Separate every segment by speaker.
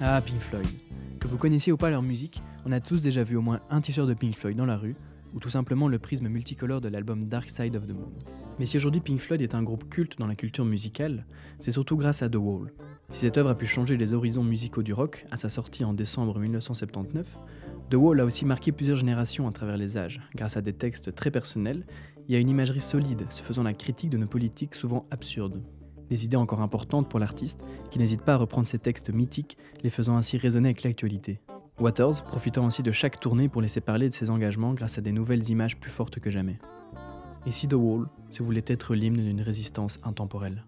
Speaker 1: Ah, Pink Floyd. Que vous connaissiez ou pas leur musique, on a tous déjà vu au moins un t-shirt de Pink Floyd dans la rue, ou tout simplement le prisme multicolore de l'album Dark Side of the Moon. Mais si aujourd'hui Pink Floyd est un groupe culte dans la culture musicale, c'est surtout grâce à The Wall. Si cette œuvre a pu changer les horizons musicaux du rock à sa sortie en décembre 1979, The Wall a aussi marqué plusieurs générations à travers les âges, grâce à des textes très personnels et à une imagerie solide, se faisant la critique de nos politiques souvent absurdes. Des idées encore importantes pour l'artiste, qui n'hésite pas à reprendre ces textes mythiques, les faisant ainsi résonner avec l'actualité. Waters, profitant ainsi de chaque tournée pour laisser parler de ses engagements grâce à des nouvelles images plus fortes que jamais. Et si The Wall se voulait être l'hymne d'une résistance intemporelle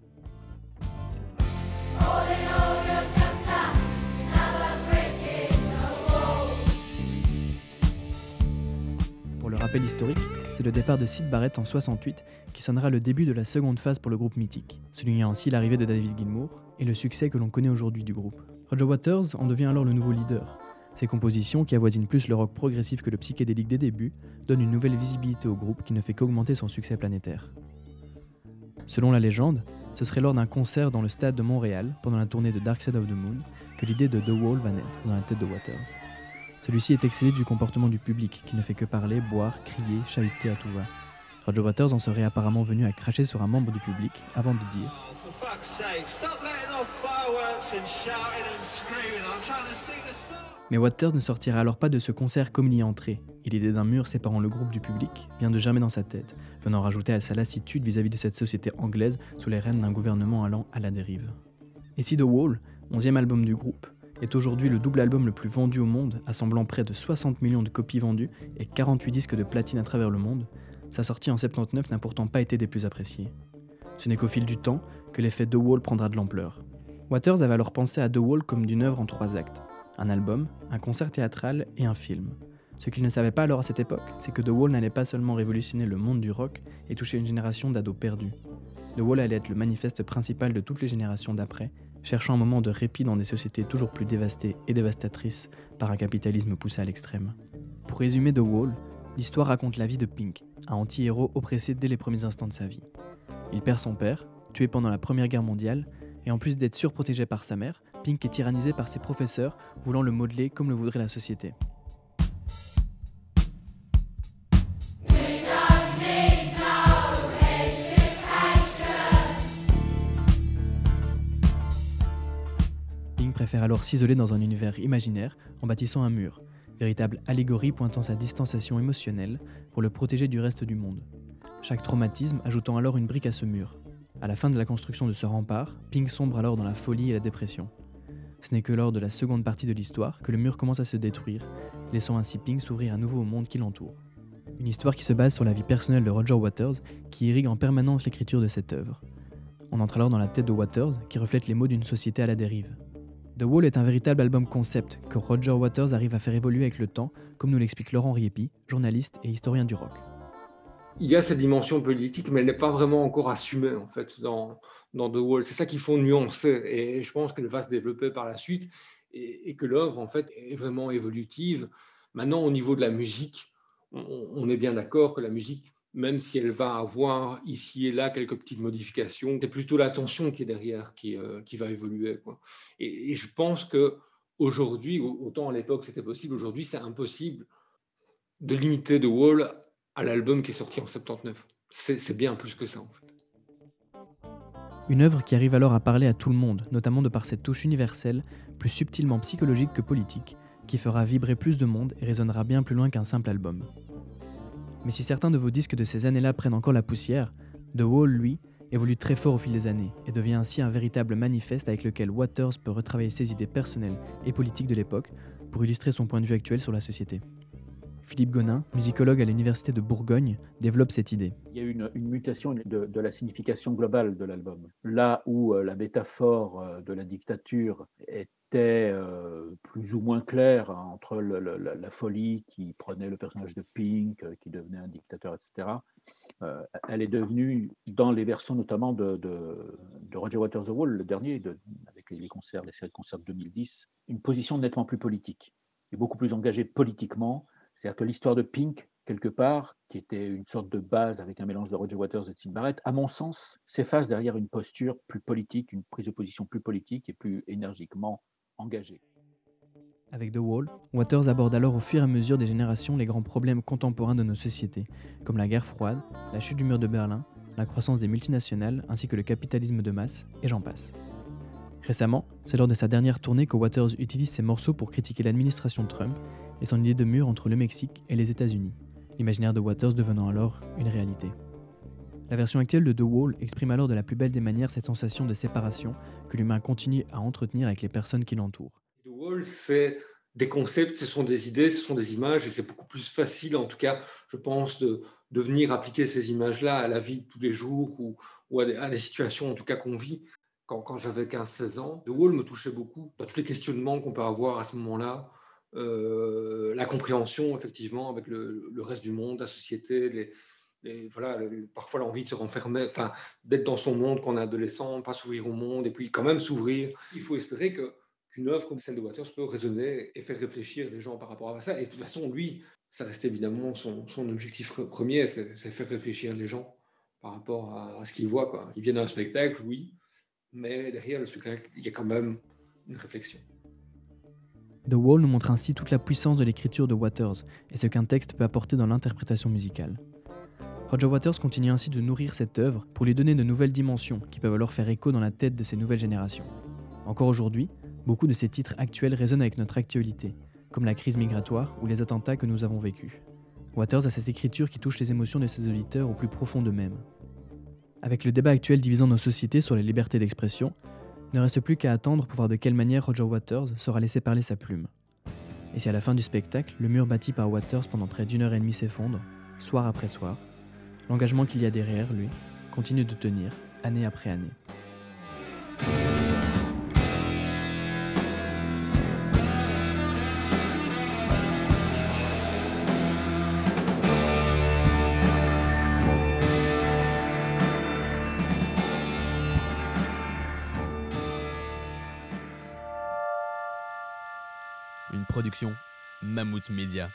Speaker 1: Pour le rappel historique, c'est le départ de Sid Barrett en 68 qui sonnera le début de la seconde phase pour le groupe mythique, soulignant ainsi l'arrivée de David Gilmour et le succès que l'on connaît aujourd'hui du groupe. Roger Waters en devient alors le nouveau leader. Ses compositions, qui avoisinent plus le rock progressif que le psychédélique des débuts, donnent une nouvelle visibilité au groupe qui ne fait qu'augmenter son succès planétaire. Selon la légende, ce serait lors d'un concert dans le stade de Montréal, pendant la tournée de Dark Side of the Moon, que l'idée de The Wall va naître dans la tête de Waters. Celui-ci est excédé du comportement du public, qui ne fait que parler, boire, crier, chahuter à tout va. Roger Waters en serait apparemment venu à cracher sur un membre du public avant de dire
Speaker 2: for fuck's sake, stop letting off fireworks and shouting and screaming. I'm trying to sing the song.
Speaker 1: Mais Waters ne sortira alors pas de ce concert comme il y est entré, et l'idée d'un mur séparant le groupe du public vient de germer dans sa tête, venant rajouter à sa lassitude vis-à-vis de cette société anglaise sous les rênes d'un gouvernement allant à la dérive. Et si The Wall, onzième album du groupe, est aujourd'hui le double album le plus vendu au monde, assemblant près de 60 millions de copies vendues et 48 disques de platine à travers le monde, sa sortie en 79 n'a pourtant pas été des plus appréciées. Ce n'est qu'au fil du temps que l'effet The Wall prendra de l'ampleur. Waters avait alors pensé à The Wall comme d'une œuvre en trois actes un album, un concert théâtral et un film. Ce qu'il ne savait pas alors à cette époque, c'est que The Wall n'allait pas seulement révolutionner le monde du rock et toucher une génération d'ados perdus. The Wall allait être le manifeste principal de toutes les générations d'après, cherchant un moment de répit dans des sociétés toujours plus dévastées et dévastatrices par un capitalisme poussé à l'extrême. Pour résumer The Wall, l'histoire raconte la vie de Pink, un anti-héros oppressé dès les premiers instants de sa vie. Il perd son père, tué pendant la Première Guerre mondiale, et en plus d'être surprotégé par sa mère, Pink est tyrannisé par ses professeurs, voulant le modeler comme le voudrait la société. Pink préfère alors s'isoler dans un univers imaginaire en bâtissant un mur, véritable allégorie pointant sa distanciation émotionnelle pour le protéger du reste du monde. Chaque traumatisme ajoutant alors une brique à ce mur. À la fin de la construction de ce rempart, Pink sombre alors dans la folie et la dépression. Ce n'est que lors de la seconde partie de l'histoire que le mur commence à se détruire, laissant ainsi Pink s'ouvrir à nouveau au monde qui l'entoure. Une histoire qui se base sur la vie personnelle de Roger Waters, qui irrigue en permanence l'écriture de cette œuvre. On entre alors dans la tête de Waters, qui reflète les mots d'une société à la dérive. The Wall est un véritable album concept que Roger Waters arrive à faire évoluer avec le temps, comme nous l'explique Laurent Riepi, journaliste et historien du rock.
Speaker 3: il y a cette dimension politique, mais elle n'est pas vraiment encore assumée en fait dans, dans The Wall. C'est ça qu'il faut nuancer, et je pense qu'elle va se développer par la suite, et, que l'œuvre en fait est vraiment évolutive. Maintenant, au niveau de la musique, on est bien d'accord que la musique, même si elle va avoir ici et là quelques petites modifications, c'est plutôt l'attention qui est derrière qui, euh, qui va évoluer. Quoi. Et, je pense que aujourd'hui, autant à l'époque c'était possible, aujourd'hui c'est impossible de limiter The Wall à l'album qui est sorti en 79. C'est c'est bien plus que ça en fait.
Speaker 1: Une œuvre qui arrive alors à parler à tout le monde, notamment de par cette touche universelle, plus subtilement psychologique que politique, qui fera vibrer plus de monde et résonnera bien plus loin qu'un simple album. Mais si certains de vos disques de ces années-là prennent encore la poussière, The Wall, lui, évolue très fort au fil des années et devient ainsi un véritable manifeste avec lequel Waters peut retravailler ses idées personnelles et politiques de l'époque pour illustrer son point de vue actuel sur la société. Philippe Gonin, musicologue à l'Université de Bourgogne, développe cette idée.
Speaker 4: Il y a eu une, mutation de, la signification globale de l'album. Là où euh, la métaphore euh, de la dictature était euh, plus ou moins claire hein, entre la, folie qui prenait le personnage de Pink, qui devenait un dictateur, etc., elle est devenue, dans les versions notamment de, Roger Waters The Wall, le dernier, de- avec les, les concerts, les séries de concerts de 2010, une position nettement plus politique et beaucoup plus engagée politiquement C'est-à-dire que l'histoire de Pink, quelque part, qui était une sorte de base avec un mélange de Roger Waters et de Sid à mon sens, s'efface derrière une posture plus politique, une prise de position plus politique et plus énergiquement engagée.
Speaker 1: Avec The Wall, Waters aborde alors au fur et à mesure des générations les grands problèmes contemporains de nos sociétés, comme la guerre froide, la chute du mur de Berlin, la croissance des multinationales ainsi que le capitalisme de masse, et j'en passe. Récemment, c'est lors de sa dernière tournée que Waters utilise ses morceaux pour critiquer l'administration Trump et son idée de mur entre le Mexique et les États-Unis, l'imaginaire de Waters devenant alors une réalité. La version actuelle de The Wall exprime alors de la plus belle des manières cette sensation de séparation que l'humain continue à entretenir avec les personnes qui l'entourent.
Speaker 3: The Wall, c'est des concepts, ce sont des idées, ce sont des images, et c'est beaucoup plus facile, en tout cas, je pense, de, de venir appliquer ces images-là à la vie de tous les jours ou, à, des, situations, en tout cas, qu'on vit. Quand, quand j'avais 15-16 ans, The Wall me touchait beaucoup dans tous les questionnements qu'on peut avoir à ce moment-là, la compréhension, effectivement, avec le, reste du monde, la société, voilà, parfois l'envie de se renfermer, enfin, d'être dans son monde quand on est adolescent, pas s'ouvrir au monde, et puis quand même s'ouvrir. Il faut espérer que qu'une œuvre comme celle de Waters peut résonner et faire réfléchir les gens par rapport à ça. Et de toute façon, lui, ça reste évidemment son, son objectif premier, c'est faire réfléchir les gens par rapport à, à ce qu'ils voient. Quoi. Ils viennent à un spectacle, oui, mais derrière le spectacle, il y a quand même une réflexion.
Speaker 1: The Wall nous montre ainsi toute la puissance de l'écriture de Waters et ce qu'un texte peut apporter dans l'interprétation musicale. Roger Waters continue ainsi de nourrir cette œuvre pour lui donner de nouvelles dimensions qui peuvent alors faire écho dans la tête de ces nouvelles générations. Encore aujourd'hui, Beaucoup de ces titres actuels résonnent avec notre actualité, comme la crise migratoire ou les attentats que nous avons vécus. Waters a cette écriture qui touche les émotions de ses auditeurs au plus profond d'eux-mêmes. Avec le débat actuel divisant nos sociétés sur les libertés d'expression, ne reste plus qu'à attendre pour voir de quelle manière Roger Waters saura laisser parler sa plume. Et si à la fin du spectacle, le mur bâti par Waters pendant près d'une heure et demie s'effondre, soir après soir, l'engagement qu'il y a derrière lui continue de tenir, année après année.
Speaker 5: Une production Mammouth Media.